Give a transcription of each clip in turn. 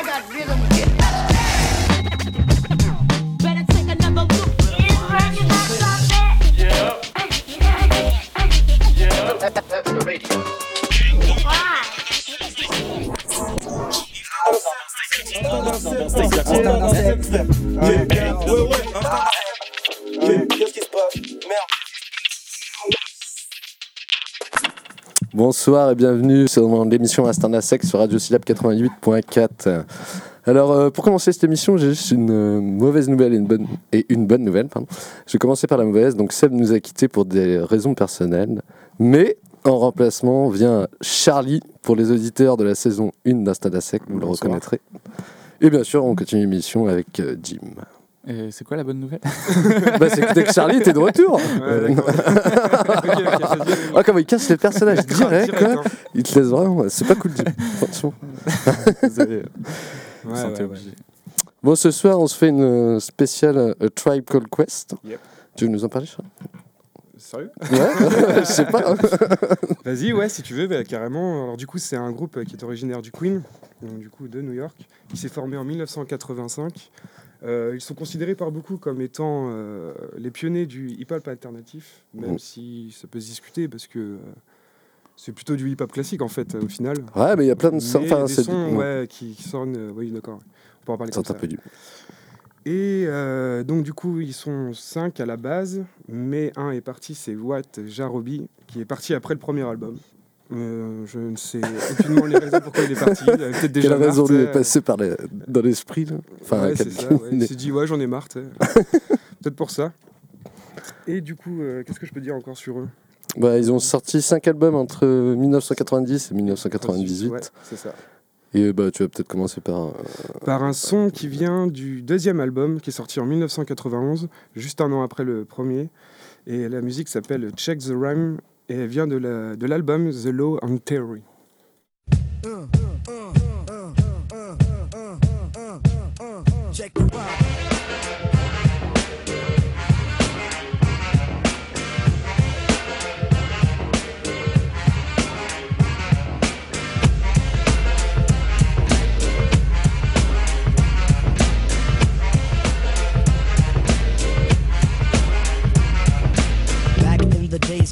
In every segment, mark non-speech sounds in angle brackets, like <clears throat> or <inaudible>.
I got rhythm. Better take another look. That's the radio. Bonsoir et bienvenue sur l'émission Astana Sex sur Radio Syllab 88.4. Alors, euh, pour commencer cette émission, j'ai juste une euh, mauvaise nouvelle et une bonne, et une bonne nouvelle. Pardon. Je vais commencer par la mauvaise. Donc, Seb nous a quittés pour des raisons personnelles. Mais en remplacement vient Charlie pour les auditeurs de la saison 1 d'Astana Sec. Vous le reconnaîtrez. Et bien sûr, on continue l'émission avec euh, Jim. Et c'est quoi la bonne nouvelle <laughs> bah, c'est que dès que Charlie était de retour. Euh, Ok, ok, vas-y. Ah, comment il casse les personnages direct, Direct, quoi. hein. Il te laisse vraiment. C'est pas cool. Franchement. <laughs> Désolé. <laughs> Ouais, Ouais, ouais, ouais. Bon, ce soir, on se fait une euh, spéciale euh, A Tribe Called Quest. Yep. Tu veux nous en parler, Charles Sérieux? Ouais, je sais pas. Vas-y, ouais, si tu veux, bah, carrément. Alors, du coup, c'est un groupe euh, qui est originaire du Queen, donc, du coup, de New York. Il s'est formé en 1985. Euh, ils sont considérés par beaucoup comme étant euh, les pionniers du hip-hop alternatif, même Mhm. si ça peut se discuter parce que euh, c'est plutôt du hip-hop classique en fait, au final. Ouais, mais il y a plein de sons. Enfin, des c'est sons ouais, qui, qui sonnent. oui, d'accord. On peut en parler ça comme un ça. peu du. Et donc du coup, ils sont cinq à la base, mais un est parti, c'est Watt Jarobi, qui est parti après le premier album. Euh, je ne sais aucunement les raisons pourquoi il est parti. Il avait peut-être déjà Quelle raison marre, lui est passée par les- dans l'esprit là Enfin, Ouais, c'est ça, <laughs> ouais. Il s'est dit ouais j'en ai marre. <laughs> peut-être pour ça. Et du coup, euh, qu'est-ce que je peux dire encore sur eux? Bah, ils ont sorti 5 albums entre 1990 et 1998. Ouais, c'est ça. Et bah, tu vas peut-être commencer par. euh, Par un son qui vient du deuxième album qui est sorti en 1991, juste un an après le premier. Et la musique s'appelle Check the Rhyme et elle vient de la- de l'album The Low End Theory. Check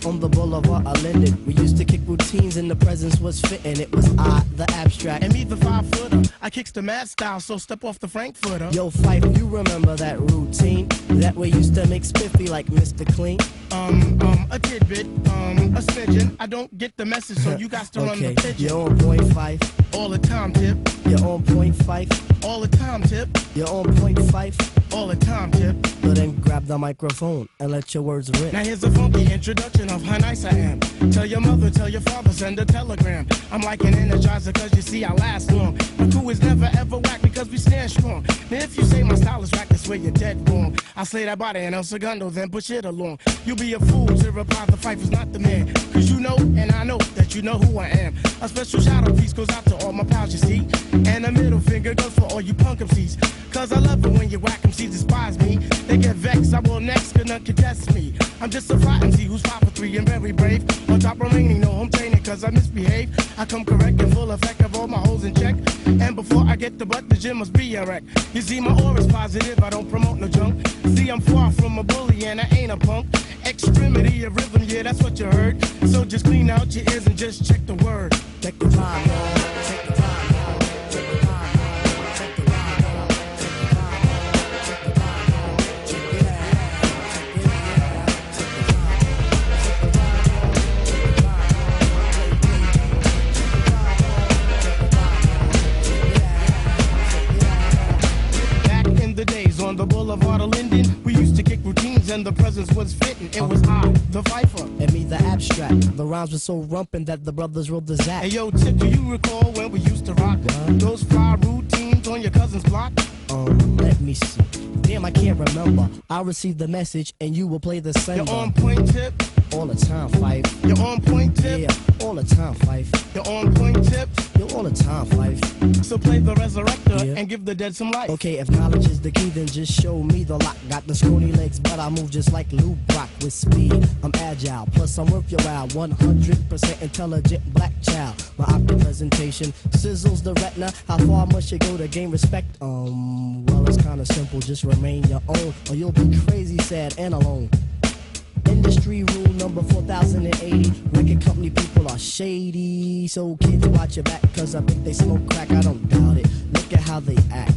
on the boulevard of Linden, we used to kick routines and the presence was fitting. It was I, the abstract. And me, the five footer. I kicks the mad style, so step off the Frankfurter. Yo, Phife, you remember that routine? That way used to make spiffy like Mr. Clean. Um, um, a tidbit, um, a smidgen. I don't get the message, so <laughs> you got to run the pigeon. you're on point Phife. All the time, tip. You're on point Phife. All the time, tip. You're on point Phife. All the time, tip. So then grab the microphone and let your words rip. Now here's a funky introduction of how nice I am. Tell your mother, tell your father, send a telegram. I'm like an energizer, cause you see I last long. My crew is never ever whack because we stand strong. Now if you say my style is whack, that's where you're dead wrong. I slay that body and El Segundo, then push it along. You'll be a fool to reply the fight is not the man. Cause you know, and I know that you know who I am. A special shout out piece goes out to all my pals, you see. And a middle finger goes for all you punk MCs. Cause I love it when you whack MCs despise me. They get vexed, I will next, cause none can test me. I'm just a MC who's five for three and very brave. On top remaining, no home training, cause I misbehave. I come correct and full effect of all my holes in check. And before I get the butt, the gym must be a wreck. You see, my aura's positive, I don't promote no junk. See, I'm far from a bully and I ain't a punk. Extremity of rhythm, yeah, that's what you heard. So just clean out your ears and just check the word. Check the vibe, boulevard of Linden, we used to kick routines and the presence was fitting. It was I, the Viper. And me, the abstract. The rhymes were so rumpin' that the brothers rolled the zap. Hey yo, Tip, do you recall when we used to rock those fly routines on your cousin's block? Um, let me see. Damn, I can't remember. I'll receive the message and you will play the You're on point, Tip. All the time, Phife. You're on point, Tip. Yeah, all the time, Phife. You're on point, Tip. You're all the time, Phife. So play the resurrector Yeah. and give the dead some life. Okay, if knowledge is the key, then just show me the lock. Got the scrawny legs, but I move just like Lou Brock with speed. I'm agile, plus I'm worth your while. 100% intelligent black child. My optic presentation sizzles the retina. How far must you go to gain respect? Um, well, it's kinda simple. Just remain your own, or you'll be crazy, sad, and alone. Industry rule number 4080. Record company people are shady. So kids watch your back, cause I think they smoke crack. I don't doubt it. Look at how they act.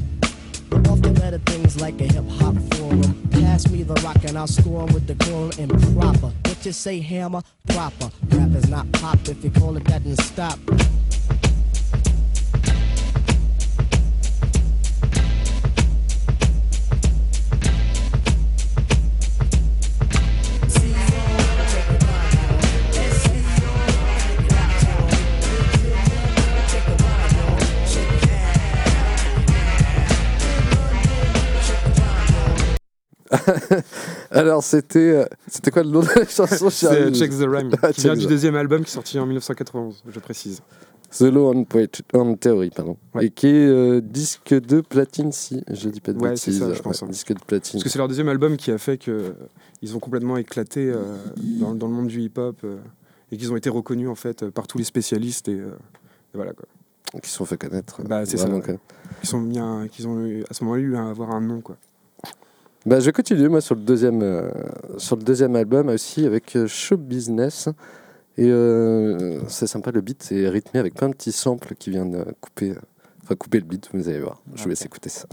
Off the better things like a hip hop forum. Pass me the rock and I'll score with the quorum and proper. What you say, hammer? Proper. Rap is not pop. If you call it that, then stop. <laughs> Alors, c'était euh, c'était quoi le nom de la chanson C'est Charlie Check the Rhyme, Ah, qui vient Check du deuxième album qui est sorti en 1991, je précise. The Law on, Poetry- on Theory, pardon. Ouais. Et qui est euh, disque de platine, si je dis pas de Ouais, c'est bêtises. ça, je pense, hein. disque de platine. Parce que c'est leur deuxième album qui a fait qu'ils ont complètement éclaté euh, dans, dans le monde du hip-hop euh, et qu'ils ont été reconnus en fait par tous les spécialistes et, euh, et voilà quoi. Qui se sont fait connaître. euh, Bah, c'est ça, connaître. Ils sont mis ont eu, à ce moment-là eu à avoir un nom quoi. Bah, je continue, moi, sur le deuxième, euh, sur le deuxième album aussi, avec euh, Show Business. Et euh, c'est sympa, le beat est rythmé avec plein de petits samples qui viennent couper, enfin, couper le beat, vous allez voir. Je vous laisse écouter ça.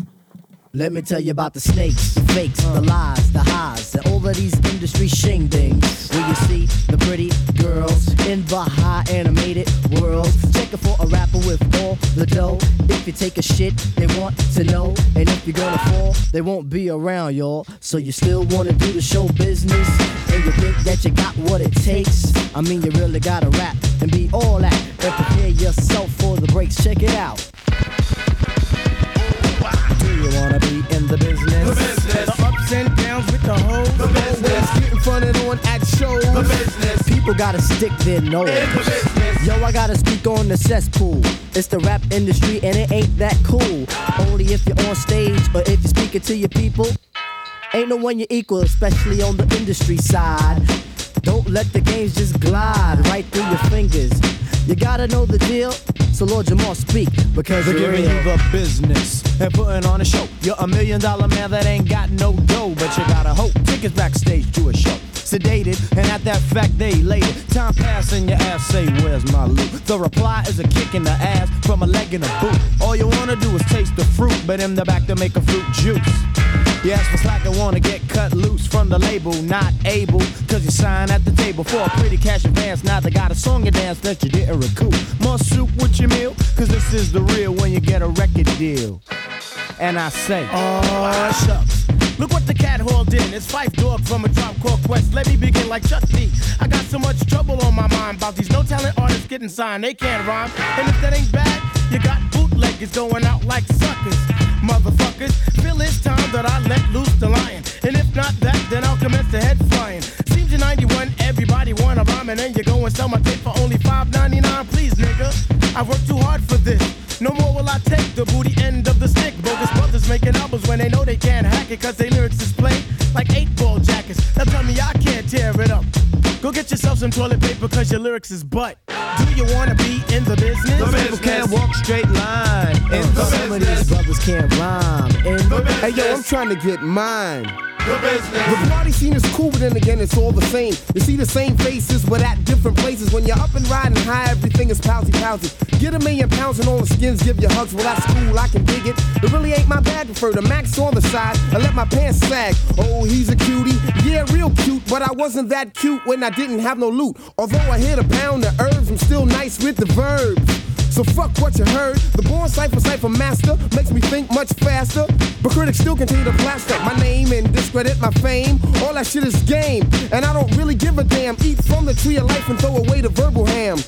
Let me tell you about the snakes, the fakes, the lies, the highs, and all of these industry shingdings. Where you see the pretty girls in the high animated world. Checking for a rapper with all the dough. If you take a shit, they want to know. And if you're gonna fall, they won't be around, y'all. So you still wanna do the show business? And you think that you got what it takes? I mean, you really gotta rap and be all that. And prepare yourself for the breaks. Check it out. You wanna be in the business? The business. The ups and downs with the hoes. The business. Getting fronted on at shows. The business. People gotta stick their nose. In the business. Yo, I gotta speak on the cesspool. It's the rap industry and it ain't that cool. Only if you're on stage or if you're speaking to your people. Ain't no one you equal, especially on the industry side. Don't let the games just glide right through your fingers. You gotta know the deal, so Lord Jamar speak because They're giving real. you the business and putting on a show. You're a million dollar man that ain't got no dough, but you gotta hope. Tickets backstage to a show. Sedated, and at that fact they later. Time passing, your ass say, Where's my loot? The reply is a kick in the ass from a leg in a boot. All you wanna do is taste the fruit, but in the back to make a fruit juice. You ask like I wanna get cut loose from the label, not able, cause you sign at the table for a pretty cash advance. Now they got a song and dance that you didn't recoup. More soup with your meal, cause this is the real when you get a record deal. And I say, Oh, shucks. Look what the cat hauled in. It's Phife Dawg from a drop called Quest. Let me begin like Chuck D. I got so much trouble on my mind about these no talent artists getting signed. They can't rhyme. And if that ain't bad, you got bootleggers going out like suckers. Motherfuckers, feel it's time that I let loose the lion. And if not that, then I'll commence the head flying. Seems in 91, everybody wanna rhyme, and then you go and sell my tape for only $5.99. Please, nigga, I worked too hard for this. No more will I take the booty end of the stick. Bogus brothers making albums when they know they can't hack it, cause they lyrics is played like eight ball jackets. Now tell me I can't tear it up. Go get yourself some toilet paper, cause your lyrics is butt. Do you wanna be in the business? The people can't walk straight line. Uh, in the Some of these brothers can't rhyme. In the business. Hey yo, I'm trying to get mine. The party scene is cool, but then again, it's all the same. You see the same faces, but at different places. When you're up and riding high, everything is pousy pousy. Get a million pounds and all the skins give you hugs. Well, that's cool, I can dig it. It really ain't my bag. Prefer the max on the side. I let my pants sag. Oh, he's a cutie. Yeah, real cute, but I wasn't that cute when I didn't have no loot. Although I hit a pound of herbs, I'm still nice with the verbs. So fuck what you heard. The born cipher cipher master makes me think much faster. But critics still continue to plaster my name and discredit my fame. All that shit is game, and I don't really give a damn. Eat from the tree of life and throw away the verbal ham.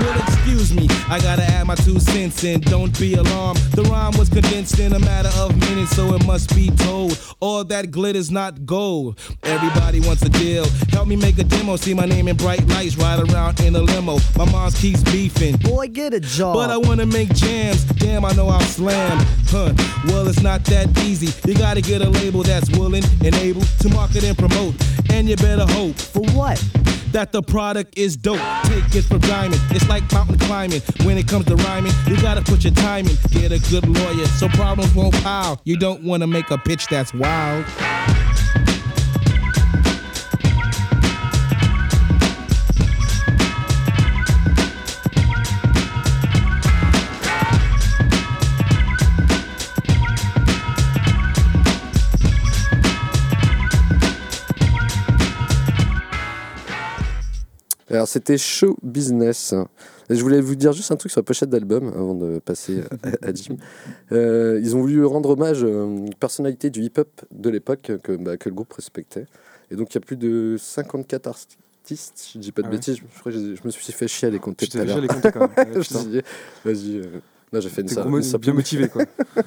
Well, excuse me, I gotta add my two cents fencing. Don't be alarmed. The rhyme was condensed in a matter of minutes, so it must be told. All that glitter's not gold. Everybody wants a deal. Help me make a demo. See my name in bright lights. Ride around in a limo. My mom keeps beefing. Boy, get a job. But I wanna make jams. Damn, I know I'll slam. Huh. Well, it's not that easy. You gotta get a label that's willing and able to market and promote. And you better hope For what? That the product is dope. Take it for diamond. It's like mountain climbing. When it comes to rhyming, you gotta put your time in. Get a good lawyer so problems won't pile. You don't wanna make a pitch that's wild. Alors c'était Show Business. Et je voulais vous dire juste un truc sur la pochette d'album avant de passer à, à Jim. Euh, ils ont voulu rendre hommage à une personnalité du hip-hop de l'époque que, bah, que le groupe respectait. Et donc il y a plus de 54 artistes, je dis pas de Ah ouais. bêtises, je, crois que je me suis fait chier à les compter tout à l'heure. <laughs> Vas-y, euh, j'ai fait une ça. mo- bien motivé quoi. <laughs>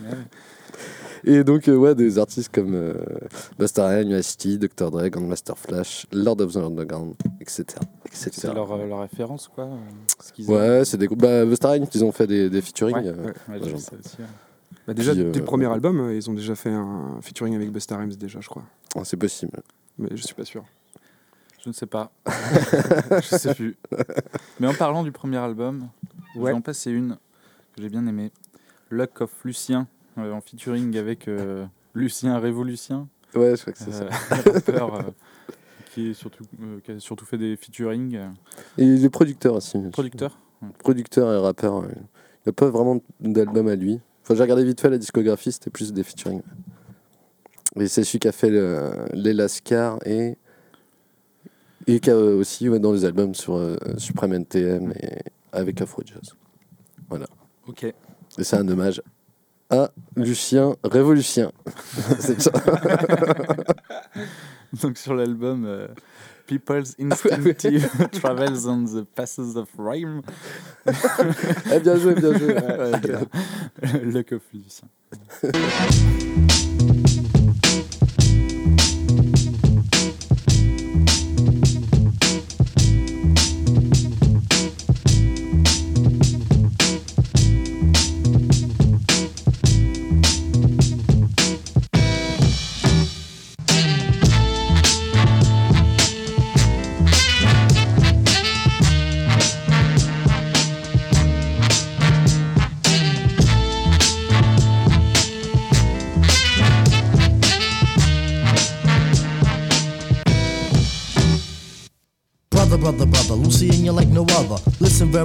Et donc, euh, ouais, des artistes comme euh, Busta Rhymes, Ice-T, Dr. Dre, Grandmaster Flash, Lord of the Underground, etc. etc. C'est leur, euh, leur référence, quoi. euh, ce qu'ils Ouais, c'est des groupes. Bah, Busta Rhymes, ils ont fait des, des featuring. Ouais, euh, ouais. Ouais, Ouais, j'en- ça aussi, ouais. Bah, déjà, Puis, dès le premier album, ils ont déjà fait un featuring avec Busta Rhymes déjà, je crois. ah, c'est possible. Mais je suis pas sûr. Je ne sais pas. <laughs> je sais plus. Mais en parlant du premier album, je vais en passer une que j'ai bien aimée. Luck of Lucien, en featuring avec euh, Lucien Révolution, Ouais, je crois que c'est ça. euh, <laughs> rappeur euh, qui, est surtout, euh, qui a surtout fait des featuring. euh, Et il est producteur aussi. producteur. Producteur et rappeur. Il n'a pas vraiment d'album à lui. Enfin, j'ai regardé vite fait la discographie, c'était plus des featuring. Et c'est celui qui a fait le- les Lascar et. Et qui a aussi ouais, dans les albums sur euh, Supreme NTM et avec Afro Jazz. Ok. Et c'est un hommage à Lucien Révolution. <laughs> <laughs> Donc sur l'album euh, People's Instinctive <laughs> Travels on the Passes of Rhyme. Eh, bien joué, bien joué. Ouais, grave. Luck of Lucien.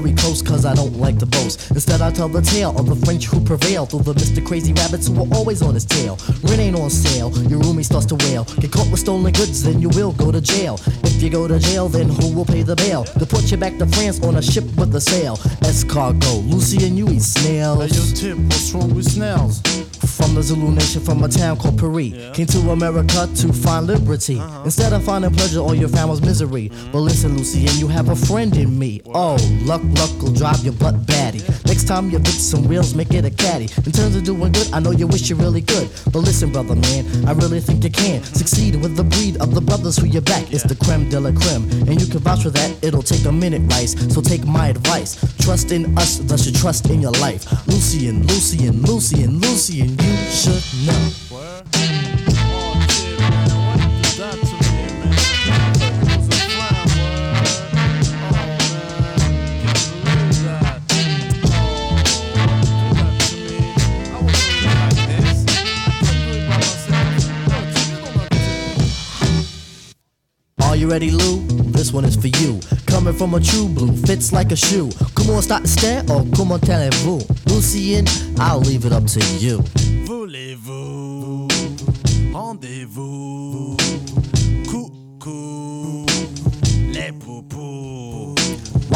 Very close, cause I don't like to boast. Instead, I tell the tale of the French who prevailed through the Mr. Crazy Rabbits who were always on his tail. Rent ain't on sale, your roomie starts to wail. Get caught with stolen goods, then you will go to jail. If you go to jail, then who will pay the bail? Deport you back to France on a ship with a sail. Escargot, Lucy and you eat snails. Hey, yo, Tip, what's wrong with snails? From the Zulu nation, from a town called Paris. Came to America to find liberty. Uh-huh. Instead of finding pleasure, all you found was misery. Mm-hmm. But listen, Lucy, and you have a friend in me. Oh, luck, luck will drive your butt batty. Next time you fix some wheels, make it a caddy. In terms of doing good, I know you wish you really could. But listen, brother, man, I really think you can mm-hmm. succeed with the breed of the brothers who you back. It's the creme de la creme, and you can vouch for that. It'll take a minute, Rice. So take my advice. Trust in us, thus you trust in your life. Lucien, Lucien, Lucien, Lucien, it Are you ready, Lou? This one is for you. Coming from a true blue, fits like a shoe. Come on, start to stare or comment allez-vous? Lucien, I'll leave it up to you. Parlez-vous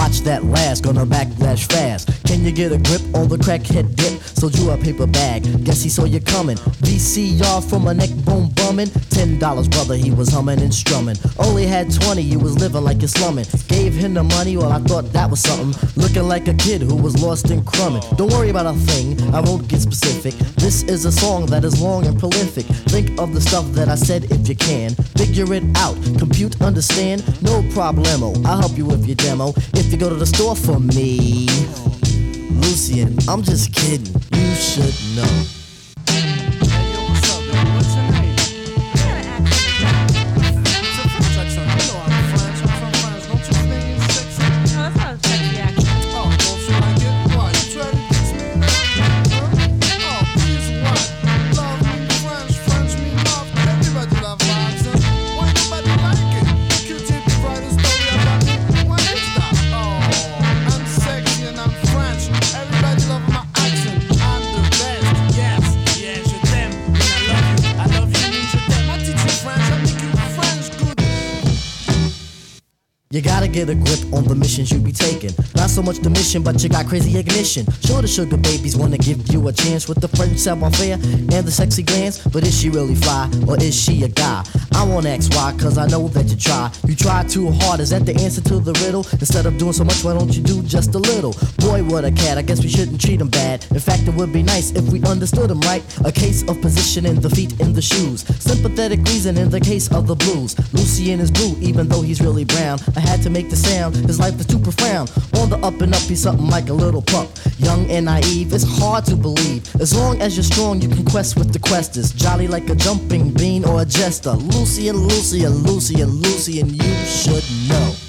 Watch that last, gonna backlash fast. Can you get a grip on the crackhead dip? Sold you a paper bag, guess he saw you coming. VCR from a neck bone bun. humming? Ten dollars, brother, he was humming and strumming. Only had twenty, you was living like you're slumming. Gave him the money, well, I thought that was something. Looking like a kid who was lost in crumbing. Don't worry about a thing, I won't get specific. This is a song that is long and prolific. Think of the stuff that I said if you can. Figure it out, compute, understand, no problemo. I'll help you with your demo. If you go to the store for me, Lucien, I'm just kidding. You should know. Get a grip on the missions you be taking. Not so much the mission, but you got crazy ignition. Sure, the sugar babies wanna give you a chance with the French savoir faire and the sexy glance. But is she really fly or is she a guy? I won't ask why, cause I know that you try. You try too hard, is that the answer to the riddle? Instead of doing so much, why don't you do just a little? Boy, what a cat, I guess we shouldn't treat him bad. In fact, it would be nice if we understood him right. A case of positioning the feet in the shoes. Sympathetic reason in the case of the blues. Lucien is blue, even though he's really brown. I had to make the sound, his life is too profound. On the up and up, he's something like a little pup. Young and naive, it's hard to believe. As long as you're strong, you can quest with the questers. Jolly like a jumping bean or a jester. Lucien, and Lucy and you should know.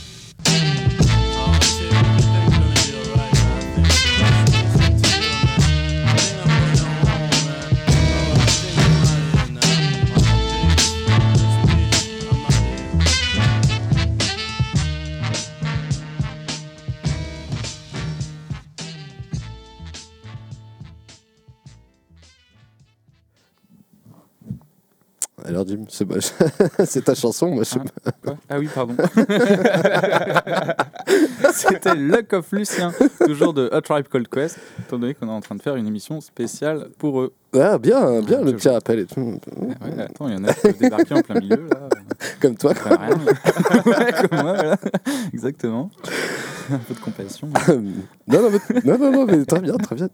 <laughs> c'est ta chanson, moi je sais pas. Quoi Ah oui, pardon. <laughs> C'était Luck of Lucien, toujours de A Tribe Called Quest, étant donné qu'on est en train de faire une émission spéciale pour eux. Ah, bien, bien le petit rappel et tout. Ah ouais, attends, il y en a qui débarquer en plein milieu, là. Comme toi, quoi. rien. ouais, <laughs> comme moi, voilà. Exactement. Un peu de compassion. non, non, mais, non, non, non, mais très bien, très bien.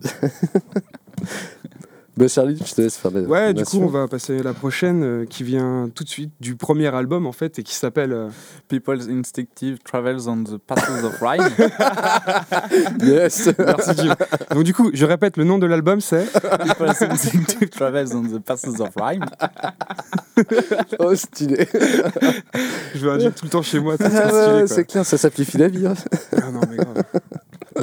Bah, Charlie, je te laisse faire les. Ouais, du coup, on va passer à la prochaine euh, qui vient tout de suite du premier album en fait et qui s'appelle. euh, People's Instinctive Travels on the Passes of Rhyme. <laughs> Yes Merci Jim. Donc, du coup, je répète, le nom de l'album c'est. People's Instinctive Travels on the Passes of Rhyme. <laughs> Oh, stylé. Je veux un tout le temps chez moi. C'est Ah c'est clair, ça simplifie la vie. hein. Ah non, mais grave.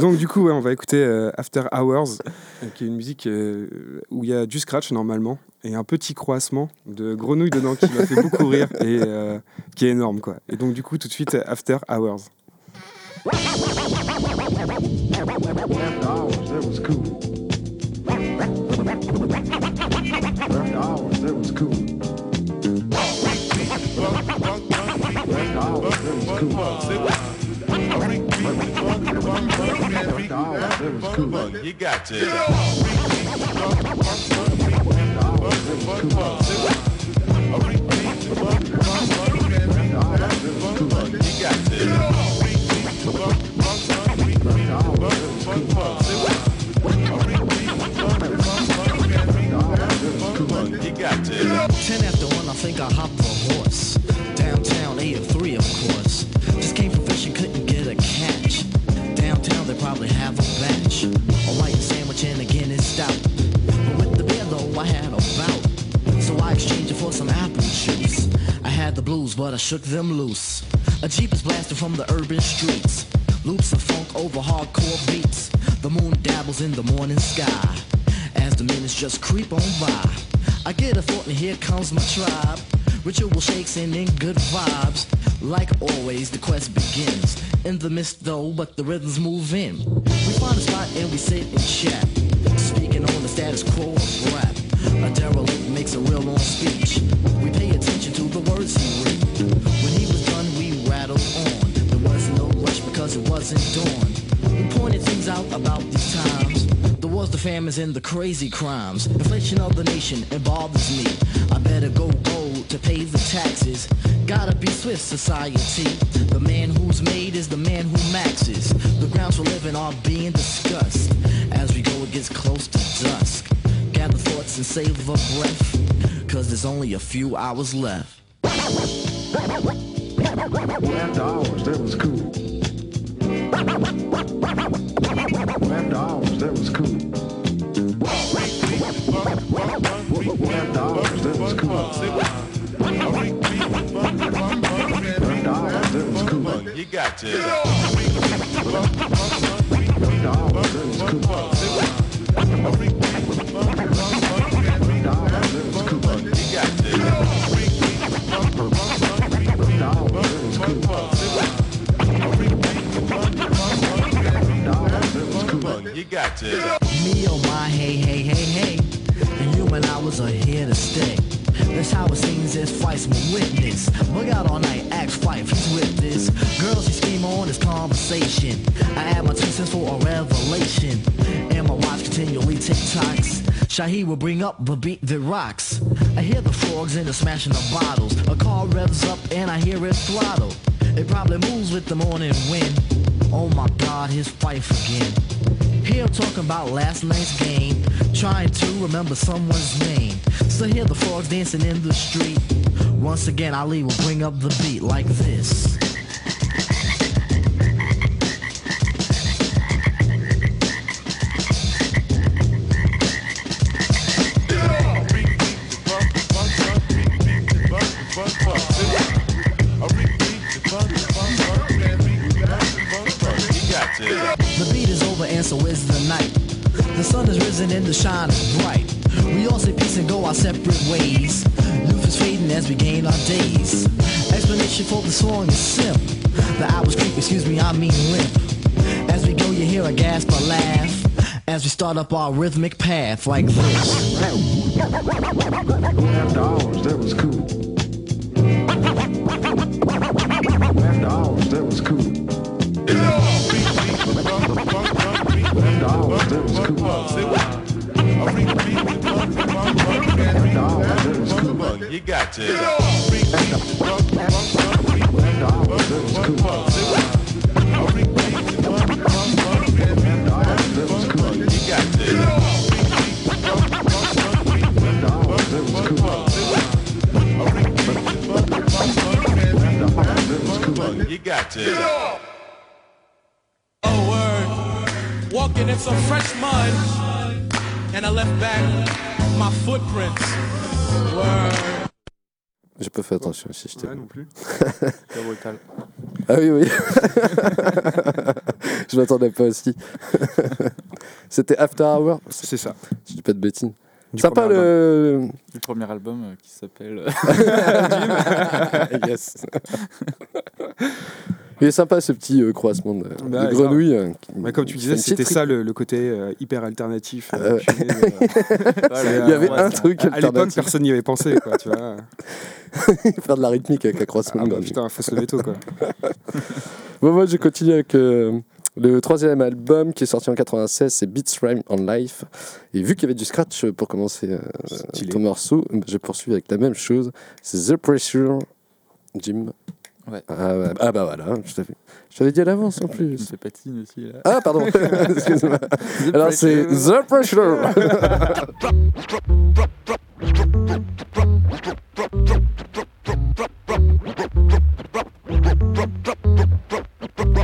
Donc du coup, ouais, on va écouter euh, After Hours, euh, qui est une musique euh, où il y a du scratch normalement et un petit croassement de grenouille dedans qui m'a fait beaucoup rire et qui est énorme quoi. Et donc du coup, tout de suite After Hours. You got to. You got to. You got to. Ten after one, I think I hopped blues, but I shook them loose. A Jeep is blasting from the urban streets. Loops of funk over hardcore beats. The moon dabbles in the morning sky. As the minutes just creep on by. I get a thought and here comes my tribe. Ritual shakes and in good vibes. Like always, the quest begins. In the mist though, but the rhythms move in. We find a spot and we sit and chat. Speaking on the status quo of rap. A derelict makes a real long speech. We pay attention the words he read. When he was done, we rattled on. There was no rush because it wasn't dawn. We pointed things out about these times. The wars, the famines, and the crazy crimes. Inflation of the nation, it bothers me. I better go gold to pay the taxes. Gotta be swift, society. The man who's made is the man who maxes. The grounds for living are being discussed. As we go, it gets close to dusk. Gather thoughts and save a breath. Cause there's only a few hours left. After hours, that was cool. After hours, that was cool. After hours, that was cool. After that was cool. You got to. After hours, that was cool. Was. You got. Me oh my hey hey hey hey. The human hours are here to stay. That's how it seems as Phife's my witness. Bug out all night, ask Phife, he's with this. Girls, he scheme on this conversation. I add my two cents for a revelation. And my watch continually tick-tocks Shahi will bring up the beat that rocks. I hear the frogs and the smashing of bottles. A car revs up and I hear it throttle. It probably moves with the morning wind. Oh my god, his wife again here talking about last night's game, trying to remember someone's name. So hear the frogs dancing in the street. Once again, Ali will bring up the beat like this. And shine bright. We all say peace and go our separate ways. Youth is fading as we gain our days. Explanation for the song is simple. The hours creep, excuse me, I mean limp. As we go, you hear a gasp or laugh. As we start up our rhythmic path like this. After hours, that was cool. After hours, that was cool. After hours, that was cool. You got to. Walking in some fresh mud. And I left back. J'ai pas fait attention si je t'ai. Ouais, non plus. <laughs> Ah oui, oui. <laughs> je m'attendais pas aussi. <laughs> C'était After Hour. C'est ça. Je dis pas de bêtises. Du Sympa le. Du premier album euh, qui s'appelle. euh, <laughs> <laughs> yes. Il est sympa ce petit euh, croisement de, Bah, de euh, qui- Ouais, comme tu disais, c'était ça le, le côté euh, hyper alternatif. Ah euh, euh, <laughs> Il y avait ouais, un truc À l'époque, personne n'y avait pensé, quoi, tu vois. Faire de la rythmique avec la croisement Ah de bah, putain, faut se lever tôt, quoi. Bon, moi, je continue avec euh, le troisième album qui est sorti en 96, c'est Beats Rhyme on Life. Et vu qu'il y avait du scratch pour commencer euh, ton morceau, je poursuis avec la même chose. C'est The Pressure, Jim. Ouais. Ah, bah, ah bah voilà, je t'avais, je t'avais dit à l'avance en me plus. fais patine aussi là. Ah pardon, <laughs> excuse-moi. Alors c'est Pressure. The Pressure.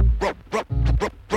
<laughs>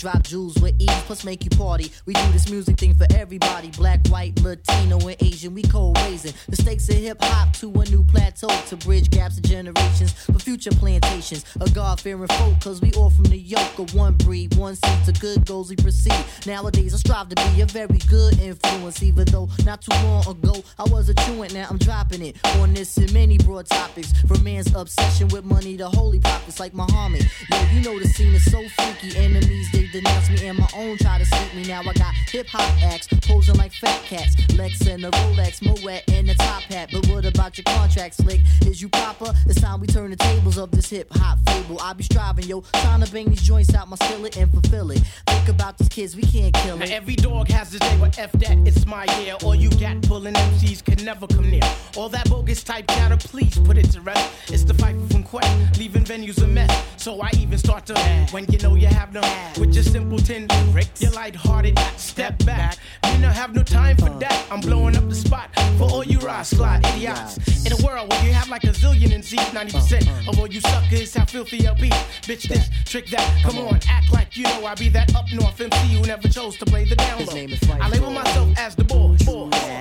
drop jewels with ease, plus make you party. We do this music thing for everybody, black, white, Latino, and Asian. We co-raising the stakes of hip hop to a new plateau to bridge gaps of generations future plantations. A God-fearing folk, cause we all from the yoke of one breed, one seed to good goals we proceed. Nowadays I strive to be a very good influence, even though not too long ago I was a truant. Now I'm dropping it on this and many broad topics, from man's obsession with money to holy prophets like Muhammad. Yo, you know the scene is so freaky. Enemies they denounce me, and my own try to sneak me. Now I got hip hop acts posing like fat cats, Lex and the Rolex, Moet and the top hat. But what about your contract, slick? Is you proper? It's time we turn the tables of this hip hop fable. I be striving, yo, trying to bang these joints out my skillet and fulfill it. Think about these kids, we can't kill Now it. every dog has his day, but F that, it's my year. All you gat pulling MCs can never come near. All that bogus type chatter, please put it to rest. It's the fight from Quest, leaving venues a mess. So I even start to when you know you have them with your simpleton lyrics. You're lighthearted, step back. You don't have no time for that. I'm blowing up the spot for all you rascal idiots. In a world where you have like a zillion MCs, 90% of all you suckers how filthy I'll be. Bitch this, trick that. Come on, act like you know I be that up north MC who never chose to play the down low. I label myself as the boy.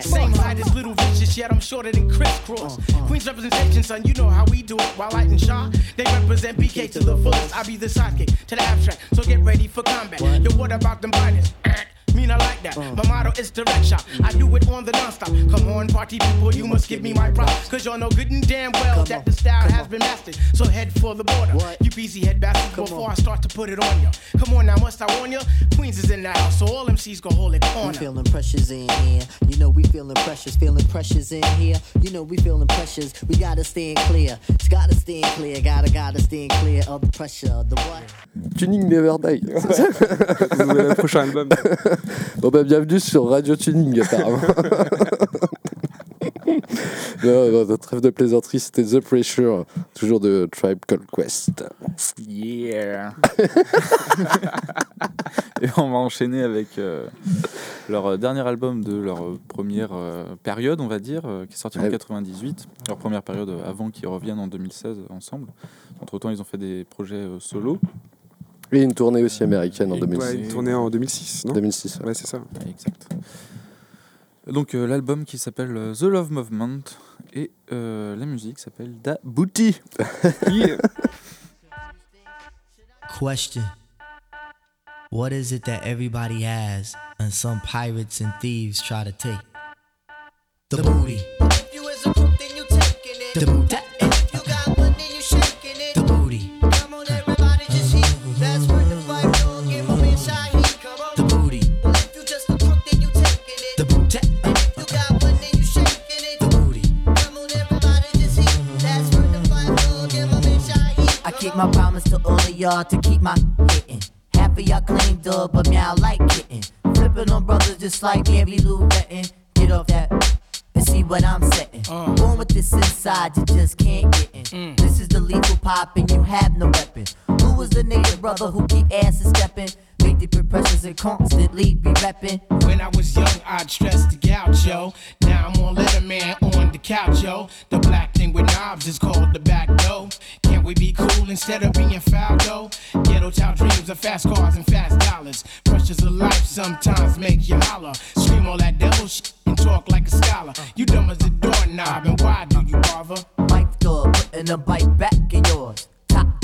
Same height as Little Vicious, yet I'm shorter than Kris Kross. Queen's representation, son, you know how we do it. While Light and Shaw, they represent BK to the fullest. I be the sidekick to the abstract, so get ready for combat. Yo, what about them binders? <clears throat> Mean I like that. My motto is direct shot. I do it on the non-stop. Come on, party people, you must give me my props. Cause y'all know good and damn well that the style has been mastered. So head for the border. You busy head bastard before I start to put it on you. Come on now, must I warn you? Queens is in the house, so all MCs gon' hold it We on. feeling pressures in here. You know we feeling pressures, feeling pressures in here. You know we feeling pressures. We gotta stand clear. It's gotta stand clear. Gotta gotta stand clear of the pressure. The what? Tuning Never Die. Nouvel prochain album. <laughs> Bon bah bienvenue sur Radio Tuning apparemment. <laughs> non, non, trêve de plaisanterie, c'était The Pressure, toujours de Tribe Called Quest. Yeah. <laughs> Et on va enchaîner avec euh, leur euh, dernier album de leur euh, première euh, période, on va dire, euh, qui est sorti en Ouais. 98. Leur première période avant qu'ils reviennent en 2016 ensemble. Entre temps, ils ont fait des projets solo. Et une tournée aussi américaine en Et- 2006. Ouais, une tournée en 2006, non 2006. Ouais, c'est ça. Exact. Donc euh, l'album qui s'appelle euh, The Love Movement et euh, la musique s'appelle Da Booty. <laughs> Question What is it that everybody has and some pirates and thieves try to take? The booty. The booty. To all of y'all to keep my hitting. Half of y'all claim dub, but me I like hitting. Flipping on brothers just like Mary Lou Retton. Get off that and see what I'm setting. Uh. Born with this inside, you just can't get in. Mm. This is the lethal pop and you have no weapon. Who was the native brother who keep asses stepping? Make the pressures and constantly be repping. When I was young, I'd stress the gaucho. Now I'm on Letterman on the couch, yo. The black thing with knobs is called the back door. Can't we be cool instead of being foul, though? Ghetto child dreams of fast cars and fast dollars. Pressures of life sometimes make you holler. Scream all that devil shit and talk like a scholar. You dumb as a doorknob, and why do you bother? Wife dog, putting a bite back in yours.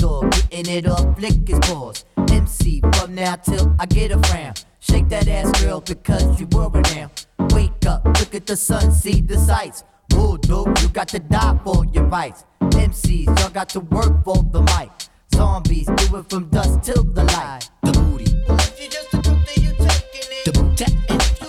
Top dog, getting it up, lick his paws. MC from now till I get a frown. Shake that ass, girl, because you were now. Wake up, look at the sun, see the sights. Bulldog, you got to die for your rights. MCs, y'all got to work for the mic. Zombies, do it from dusk till the light. The booty. The booty.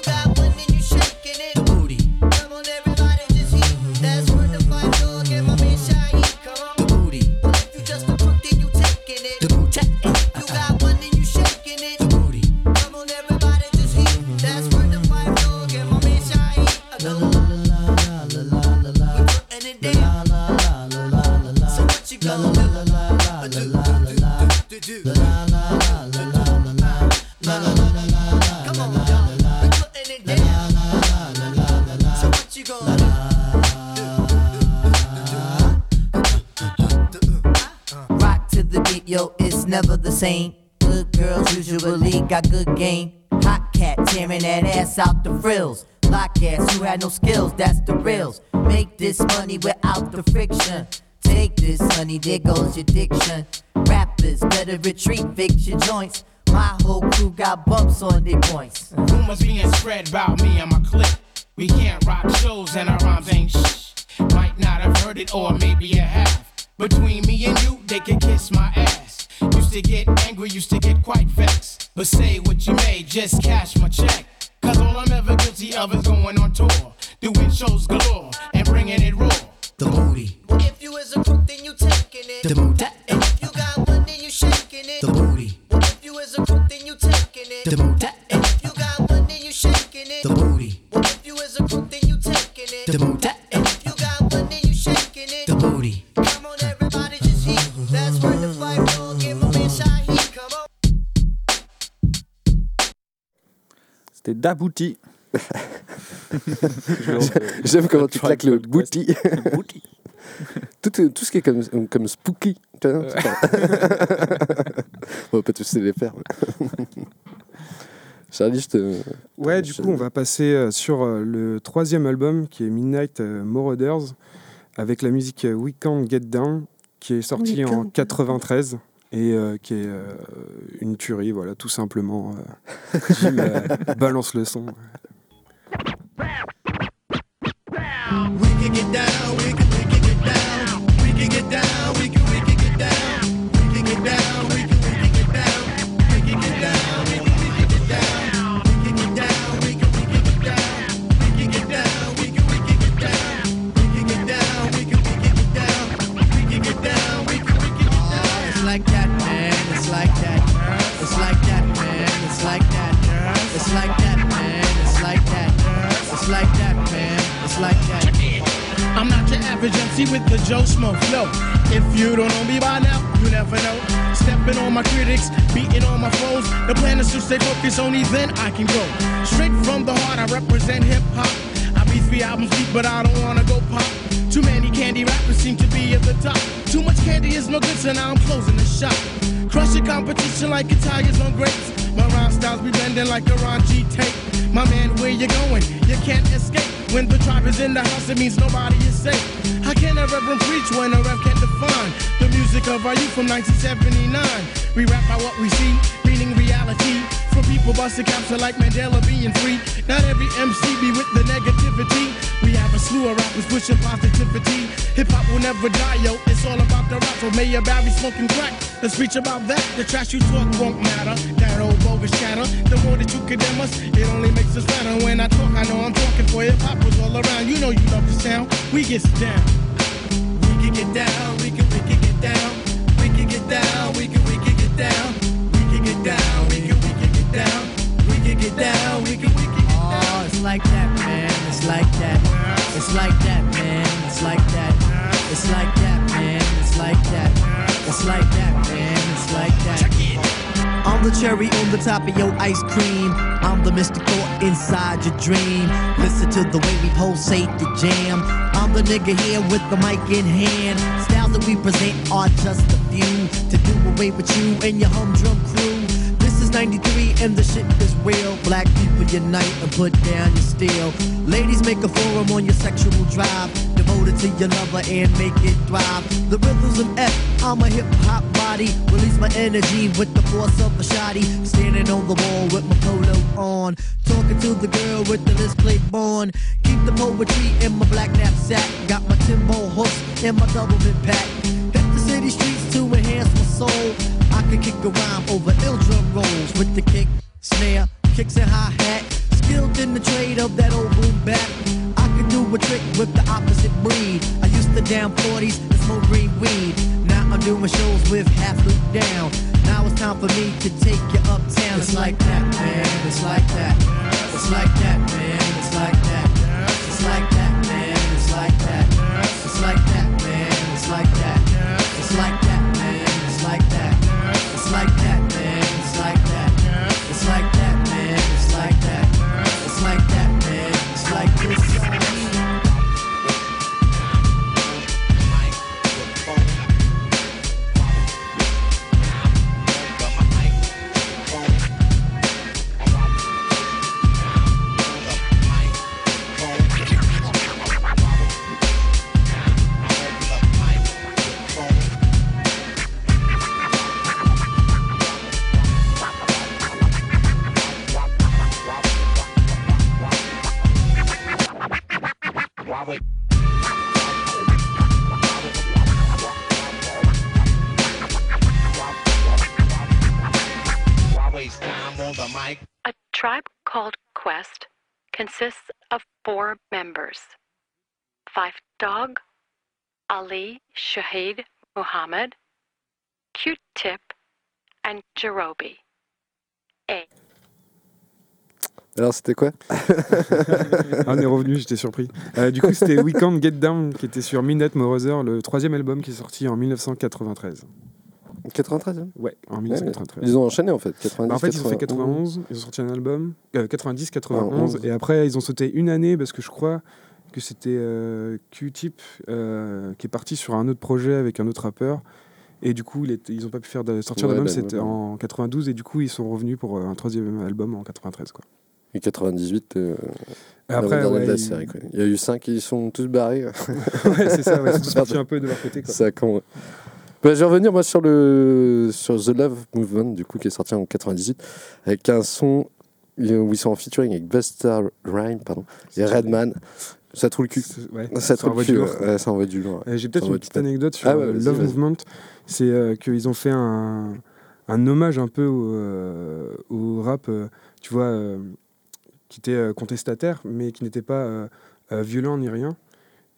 Same. Good girls usually got good game. Hot cat tearing that ass out the frills. Lock ass who had no skills, that's the reals. Make this money without the friction. Take this, honey, there goes your diction. Rappers better retreat, fix your joints. My whole crew got bumps on their points. Rumors being spread about me and my clique. We can't rock shows and our rhymes ain't shh. Might not have heard it or maybe you have. Between me and you, they can kiss my ass. Used to get angry, used to get quite vexed. But say what you may, just cash my check. Cause all I'm ever guilty of is going on tour. Doing shows galore and bringing it raw. The booty. If you is a crook, then you taking it. The booty. And if you got one, then you shaking it. The booty. If you is a crook, then you taking it. The booty. Dabouti. <laughs> J'aime comment tu claques le booty. <laughs> tout, tout ce qui est comme, comme spooky. Tu vois, <laughs> on va pas tous les faire. Charlie, je te. Ouais, du coup, on va passer euh, sur euh, le troisième album qui est Midnight euh, Marauders avec la musique We Can't Get Down qui est sortie en Can't 93 et euh, qui est euh, une tuerie, voilà, tout simplement. euh. Jim euh, <laughs> balance le son. We can get down, we can, we can get down. We can get down, then I can go. Straight from the heart, I represent hip hop. I be three albums deep, but I don't wanna go pop. Too many candy rappers seem to be at the top. Too much candy is no good, so now I'm closing the shop. Crushing competition like Italians on grapes. My rhyme styles be blending like a Ron G tape. My man, where you going? You can't escape. When the tribe is in the house, it means nobody is safe. How can a reverend preach when a rev can't define the music of our youth from 1979? We rap by what we see, meaning reality. For people busting caps like Mandela being free. Not every MC be with the negativity. We have a slew of rappers pushing positivity. Hip hop will never die, yo. It's all about the rap. So Mayor Barry smoking crack. Let's preach about that. The trash you talk won't matter. That old bogus chatter. The more that you condemn us, it only makes us better. When I talk, I know I'm talking for hip hoppers all around. You know you love the sound. We get down. We can get down. Cherry on the top of your ice cream. I'm the mystical inside your dream. Listen to the way we pulsate the jam. I'm the nigga here with the mic in hand. Styles that we present are just a few to do away with you and your humdrum crew. This is 93 and the shit is real. Black people unite and put down your steel. Ladies make a forum on your sexual drive. Devoted to your lover and make it thrive. The rhythms of F, I'm a hip hop body. Release my energy with the force of a shotty. Standing on the wall with my polo on. Talking to the girl with the display born. Keep the poetry in my black knapsack. Got my Timbo hooks in my double mid pack. Hit the city streets to enhance my soul. I can kick a rhyme over ill drum rolls with the kick, snare, kicks and hi hat. Skilled in the trade of that old boom bap. Do a trick with the opposite breed. I used to down 40s and smoke green weed. Now I'm doing shows with half loop down. Now it's time for me to take you uptown. It's like that, man. It's like that. It's like that, man. It's like that. It's like that, Dog, Ali Shahid Muhammad, Q Tip, and Jerobi. A. Alors, c'était quoi? Ah, on est revenu, j'étais surpris. Euh, du coup, c'était We Can't Get Down qui était sur Midnight Mother, le troisième album qui est sorti en 1993. 93 hein? Ouais, en 1993. Ils ont enchaîné en fait. 90, Bah, en fait, ils ont fait 91. 91, ils ont sorti un album, euh, 90, Ah, 91, 11. et après, ils ont sauté une année parce que je crois que c'était euh, Q-Tip euh, qui est parti sur un autre projet avec un autre rappeur. Et du coup, il ils n'ont pas pu faire de, sortir Ouais, d'album, bah, c'était ouais, ouais. en 92, et du coup, ils sont revenus pour euh, un troisième album en 93. Quoi. Et 98, euh, Après, de la il- série. quoi. Il y a eu 5 qui sont tous barrés. <laughs> Ouais, c'est ça, ils sont <laughs> partis un peu de leur côté, quoi. Ouais. Bah, je vais revenir moi sur le sur The Love Movement du coup qui est sorti en 98 avec un son où ils sont en featuring avec Busta Rhymes pardon et Redman. Ça trouve le cul. ouais, ça ça trouve le cul. du lourd. Ouais, ça envoie du lourd. ouais. J'ai peut-être une petite anecdote sur Ah euh, Love. Movement. C'est euh, qu'ils ont fait un, un hommage un peu au, euh, au rap, tu vois, qui était contestataire, mais qui n'était pas violent ni rien.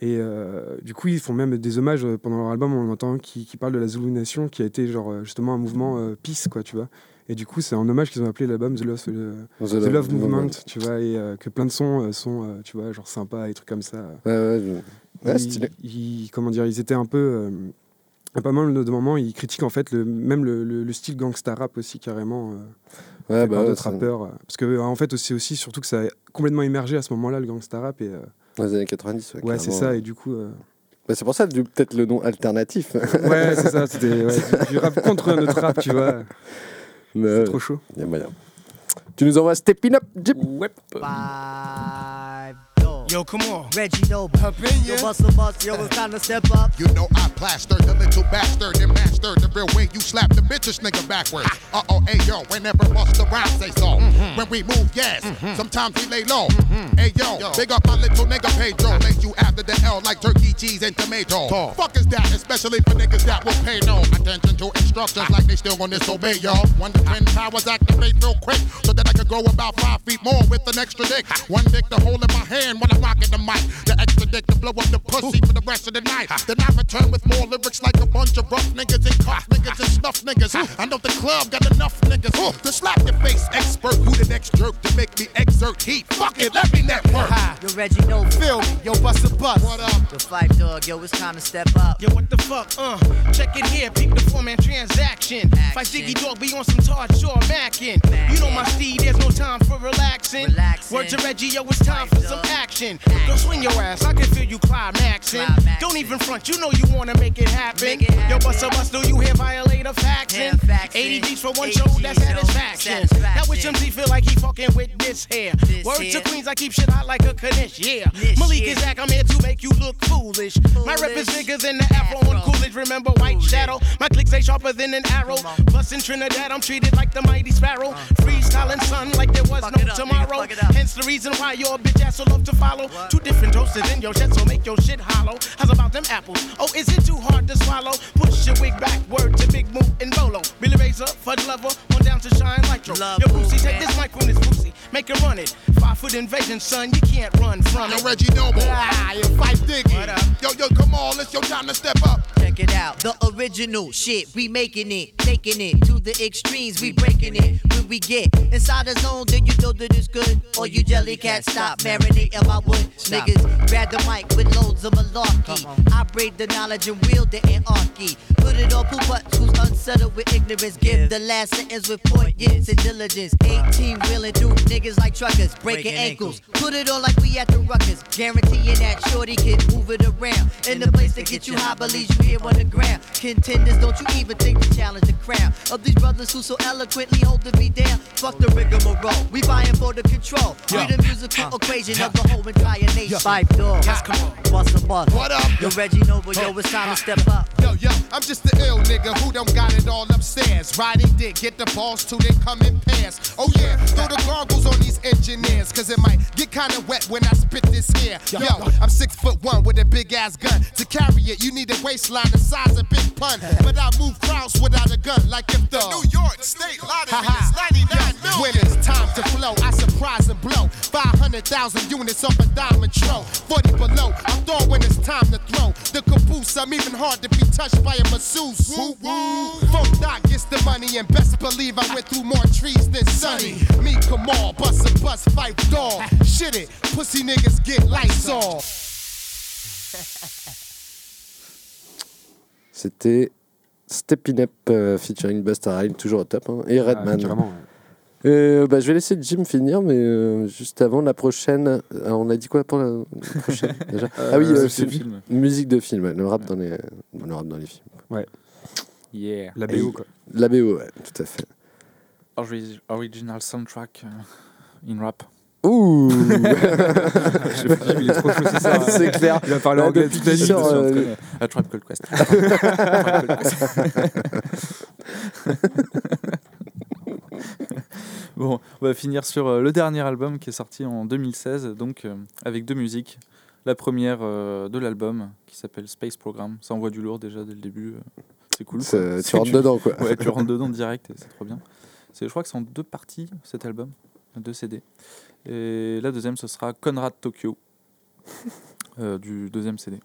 Et euh, du coup, ils font même des hommages pendant leur album. On entend qui, qui parle de la Zulu Nation, qui a été genre justement un mouvement euh, peace, quoi, tu vois. Et du coup, c'est un hommage qu'ils ont appelé l'album The Love, euh, The The Love Love Movement, Movement. tu vois, et euh, que plein de sons euh, sont, tu vois, genre sympas et trucs comme ça. Ouais, ouais, ouais, Ils- stylé. ils- comment dire, ils étaient un peu. à pas mal de moments, ils critiquent en fait le, même le, le- le style gangsta rap aussi carrément. euh, Ouais, bah ouais, d'autres ça- rappeurs. euh, Parce que euh, en fait c'est aussi surtout que ça a complètement émergé à ce moment-là le gangsta rap et. Dans les années 90. Ouais, ouais, c'est ça et du coup. Bah, c'est pour ça peut-être le nom alternatif. Ouais, c'est ça, c'était ouais, du, du rap contre notre rap, tu vois. <laughs> C'est trop chaud. Il y a moyen. Tu nous envoies Stepping Up, Jeep. Five. Yo, come on. Reggie Noble. Yo, Busta Bust, yo, it's time to step up. You know I plastered the little bastard and mastered the real way you slap the bitches nigga backwards. Uh oh, hey yo, whenever Busta Rhymes say so. When we move, yes. Sometimes we lay low. Hey yo, big up my little nigga Pedro. Make you after the L like turkey, cheese, and tomato. Fuck is that, especially for niggas that will pay no attention to instructions like they still gonna disobey y'all. One twin powers activate real quick so that I could grow about five feet more with an extra dick. One dick to hold in my hand when I'm rocking the mic. The extra dick to blow up the pussy for the rest of the night. Then I return with more lyrics like a bunch of rough niggas and cuff niggas and snuff niggas. I know the club got enough niggas to slap your face expert. Who the next jerk to make me exert heat? Fuck it, let me network. Yo, Reggie. Feel me. Yo, Busta Bust. What up? Yo, Phife Dawg, yo, it's time to step up. Yo, what the fuck? Uh, check it here, peep the four man transaction. Phife Diggy Dawg, be on some Todd Shaw mackin'. You know my steed, there's no time for relaxing. Word to Reggie, yo, it's time for some action. Go swing your ass, I can feel you climaxing. Don't even front, you know you wanna make it happen. Yo, Busta Bust, do you hear a faxing? 80 beats for one show, that's satisfaction. Now which MC feel like he fucking with this here? Word to. Queens, I keep shit hot like a Kanish, yeah. Malik is back, I'm here to make you look foolish. My rep is bigger than the afro on Coolidge. Remember White Shadow? My clicks ain't sharper than an arrow. Plus in Trinidad, I'm treated like the mighty sparrow. Freestyling sun like there was no tomorrow. Hence the reason why your bitch ass so love to follow. Two different toasters in your shit, so make your shit hollow. How's about them apples? Oh, is it too hard to swallow? Push your wig backward to Big Moo and Bolo. Billy Razor, Fud Lover, on down to Shine Nitro. Yo, Boosie, take this mic from this pussy. Make it run it. Five foot invasion, son, you can't run from it. Yo, Reggie Noble. Ah, you Phife Diggy. Yo, yo, come on, it's your time to step up. Check it out, the original shit, we making it, taking it to the extremes, we breaking it. We get inside the zone, then you know that it's good. Or you jelly cats stop marinating my wood. Niggas grab the mic with loads of malarkey. I break the knowledge and wield the anarchy. Put it on poop butts who's unsettled with ignorance. Give the last sentence with poignance and diligence. 18 wheeling through niggas like truckers, breaking ankles. Put it on like we at the ruckers. Guaranteeing that shorty can move it around. In the place to get you high, believe you here on the ground. Contenders, don't you even think to challenge the crown of these brothers who so eloquently hold the beat down. Fuck the rigmarole, we vying for the control. We Yeah. the musical equation of the whole entire nation. Yeah. Five dogs, Busta Bust. What up? Yo, Reggie Noble, yo, it's time to step up. Yo, yo, I'm just the ill nigga who don't got it all upstairs. Riding dick, get the balls to they come in pairs. Oh yeah, throw the goggles on these engineers, cause it might get kinda wet when I spit this here. Yo, I'm six foot one with a big ass gun. To carry it, you need a waistline the size of Big Pun. But I move crowds without a gun, like if the New York State Lottery is 99 million. When it's time to flow, I surprise and blow. 500,000 units off a diamond tro. 40 below, I'm throwing when it's time to throw. The caboose, I'm even hard to be touched by a masseuse. Woo woo. Funk Doc gets the money, and best believe I went through more trees than Sunny. Me, Kamaal, bust a bust, Phife Dawg. Shit it, pussy niggas get lights off. C'était Steppin' Up euh, featuring Busta Rhymes, toujours au top, hein, et Redman. carrément, Euh, bah, je vais laisser Jim finir, mais euh, juste avant la prochaine, euh, on a dit quoi pour la la prochaine <laughs> déjà Ah oui, euh, de film. musique de film, ouais, le rap dans les, le rap dans les films. Ouais. Yeah. La BO, quoi. La BO, ouais, tout à fait. Ori- Original soundtrack euh, in rap. Ouh <laughs> Je sais pas, il est trop chaud, c'est ça. C'est clair. Il a parlé Là, anglais toute la nuit. euh, A Tribe Called Quest. Bon, on va finir sur euh, le dernier album qui est sorti en 2016, donc euh, avec deux musiques. La première euh, de l'album qui s'appelle Space Program. Ça envoie du lourd déjà dès le début. C'est cool. Ça- tu rentres dedans, quoi. Ouais, tu rentres <laughs> dedans direct c'est trop bien. Je crois que c'est en deux parties cet album, deux CD. Et la deuxième, ce sera Conrad Tokyo <laughs> euh, du deuxième CD.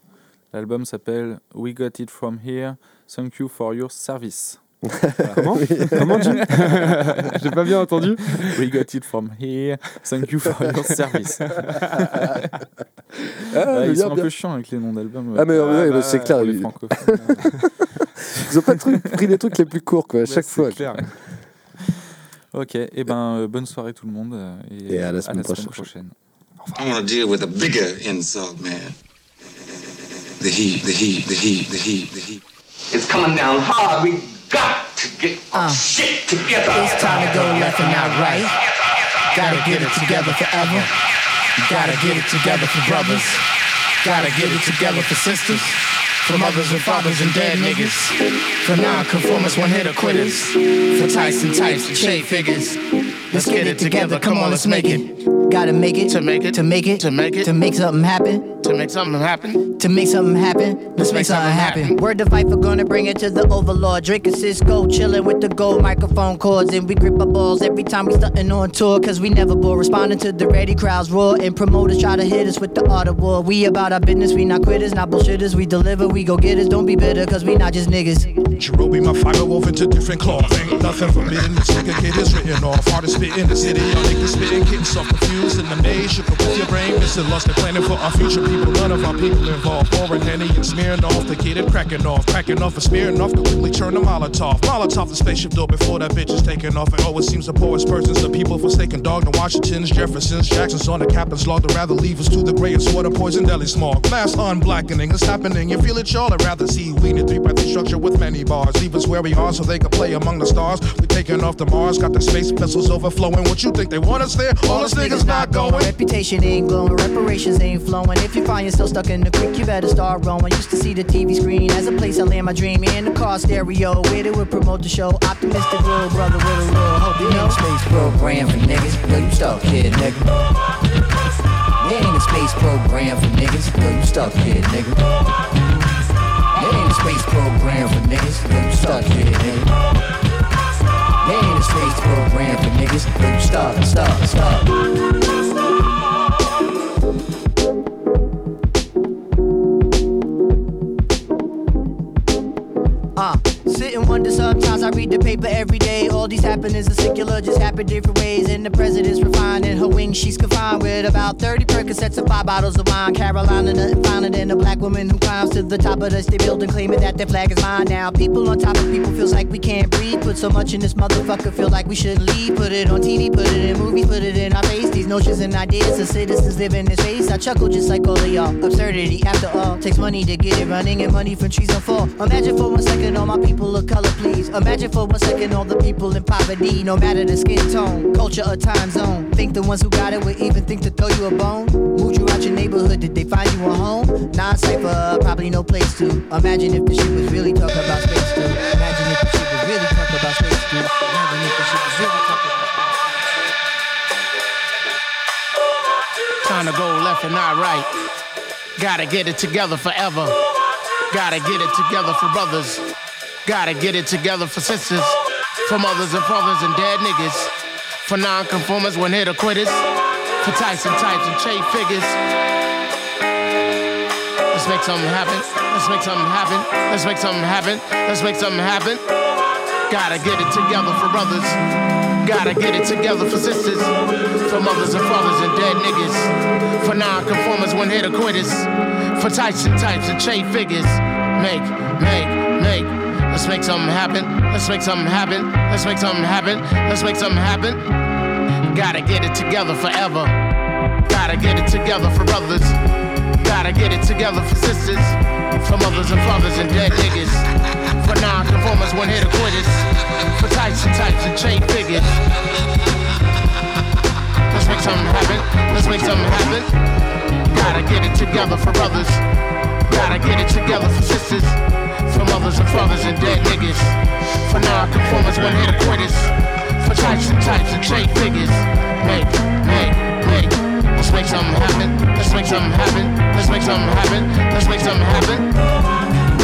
L'album s'appelle We Got It From Here, Thank You For Your Service. Voilà. <laughs> Comment Comment, Jim <laughs> J'ai pas bien entendu. We Got It From Here, Thank You For Your Service. Ah, Ah, ils bien, sont un bien. peu chiants avec les noms d'albums. Ah, mais ouais, bah, c'est clair, les ils- ont pas pris les trucs les plus courts, quoi, à chaque fois. clair. Ok, et ben euh, bonne soirée tout le monde euh, et, Et à la semaine prochaine. prochaine. I want to deal with a bigger insult, man. The heat, the heat, the heat, the heat, the heat. It's coming down hard. We got to get our shit together. It's time to go left and not right. Gotta get it together forever. Gotta get it together for brothers. Gotta get it together for sisters. For mothers and fathers and dead niggas. For non-conformists, one-hitter quitters. For Tyson types and shade figures. Let's get it together. Come on, let's make it. Gotta make it To make it. to make it To make it. to make something happen. To make something happen. To make something happen, let's make something happen. Word to fight for gonna bring it to the overlord. Drinking Cisco, chilling with the gold microphone cords. And we grip our balls every time we stuntin' on tour. Cause we never bore. Responding to the ready crowds roar. And promoters try to hit us with the art of war. We about our business, we not quitters, not bullshitters. We deliver, we go getters. Don't be bitter, cause we not just niggas. Jarobi, my fiber wove into different cloth. Ain't nothing forbidden. This nigga kid is written off. Hardest spit in the city. Y'all niggas spitting, getting self confused in the maze. Up with your brain, missing lust and planning for our future people. None of our people involved. Pouring Henny and smearing off. The kid and cracking off. Cracking off and smearing off. Quickly turn to Molotov. Molotov the spaceship door before that bitch is taking off. And oh, always seems the poorest persons, the people forsaken dog. The Washingtons, Jeffersons, Jacksons on the captain's log. They'd rather leave us to the grayest water, poison deli smog. Mass unblackening is happening. You feel it, y'all? I'd rather see we in a three by structure with many bars. Leave us where we are so they can play among the stars. We're taking off the Mars, got the space vessels overflowing. What you think they want us there? All us niggas not going. Reputation ain't glowing, reparations ain't flowing. If you find yourself stuck in the creek, you better start rowing. Used to see the TV screen as a place I land my dream in the car stereo. Where they would promote the show. Optimistic little brother with a little hope. You know, space program for niggas. Yo, you stuck here, nigga. There ain't a space program for niggas. Yo, you stuck here, nigga. There ain't a space program for niggas. Yo, you stuck here, nigga. There ain't a space program for niggas. You stuck, stuck, stuck. I read the paper every day. All these happenings are secular, just happen different ways. And the president's refined in her wings, she's confined with about 30 Percocets and five bottles of wine. Carolina, nothing finer than a black woman who climbs to the top of the state building, claiming that their flag is mine. Now, people on top of people feels like we can't breathe. Put so much in this motherfucker, feel like we shouldn't leave. Put it on TV, put it in movies, put it in our face. These notions and ideas of citizens live in this space. I chuckle just like all of y'all. Absurdity, after all, takes money to get it running and money from trees don't fall. Imagine for one second all my people of color, please. Imagine Imagine for one second all the people in poverty, no matter the skin tone, culture, or time zone. Think the ones who got it would even think to throw you a bone? Moved you out your neighborhood, did they find you a home? Non cipher, probably no place to. Imagine if the shit was really talking about space too. Imagine if the shit was really talking about space too. Imagine if the shit was really talking about Trying to go left and not right. Gotta get it together forever. Gotta get it together for brothers. Gotta get it together for sisters. For mothers and fathers and dead niggas. For non-conformers, one hitter quitters. For Tyson types and trade figures. Let's make something happen. Let's make something happen. Let's make something happen. Let's make something happen. Gotta get it together for brothers. Gotta get it together for sisters. For mothers and fathers and dead niggas. For non-conformers, one hitter quitters. For Tyson types and trade figures. Make, make. Let's make something happen. Let's make something happen. Let's make something happen. Let's make something happen. Gotta get it together forever. Gotta get it together for brothers. Gotta get it together for sisters. For mothers and fathers and dead niggas. For non-conformers, one hitter quitters. For types and types and trade figures. Let's make something happen. Let's make something happen. Gotta get it together for brothers. Gotta get it together for sisters. For mothers and fathers and dead niggas. For non-conformers, one hitter quitters. For types and types and trade figures. Make, make, make. Let's make something happen. Let's make something happen. Let's make something happen. Let's make something happen.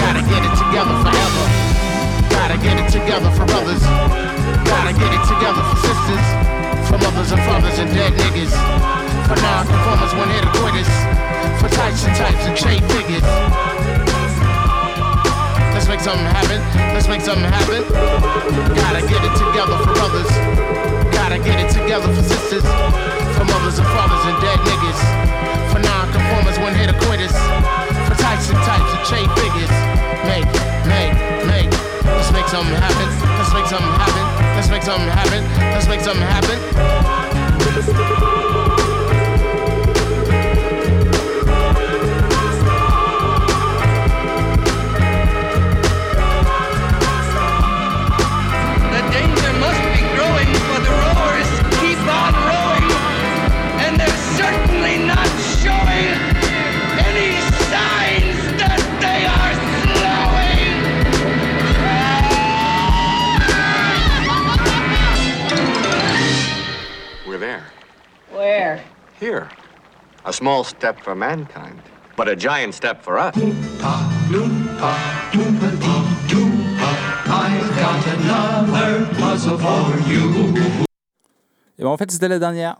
Gotta get it together forever. Gotta get it together for brothers. Gotta get it together for sisters. For mothers and fathers and dead niggas. For non-conformers, one hitter quitters. For types and types and trade figures. Let's make something happen. Let's make something happen. Gotta get it together for brothers. Gotta get it together for sisters. For mothers and fathers and dead niggas. For non-conformers, one hitter quitters. For types and types and trade figures. Make, make, make. Let's make something happen. Let's make something happen. Let's make something happen. Let's make something happen. Here. A small step for mankind, but a giant step for us. Et ben en fait, c'était la dernière.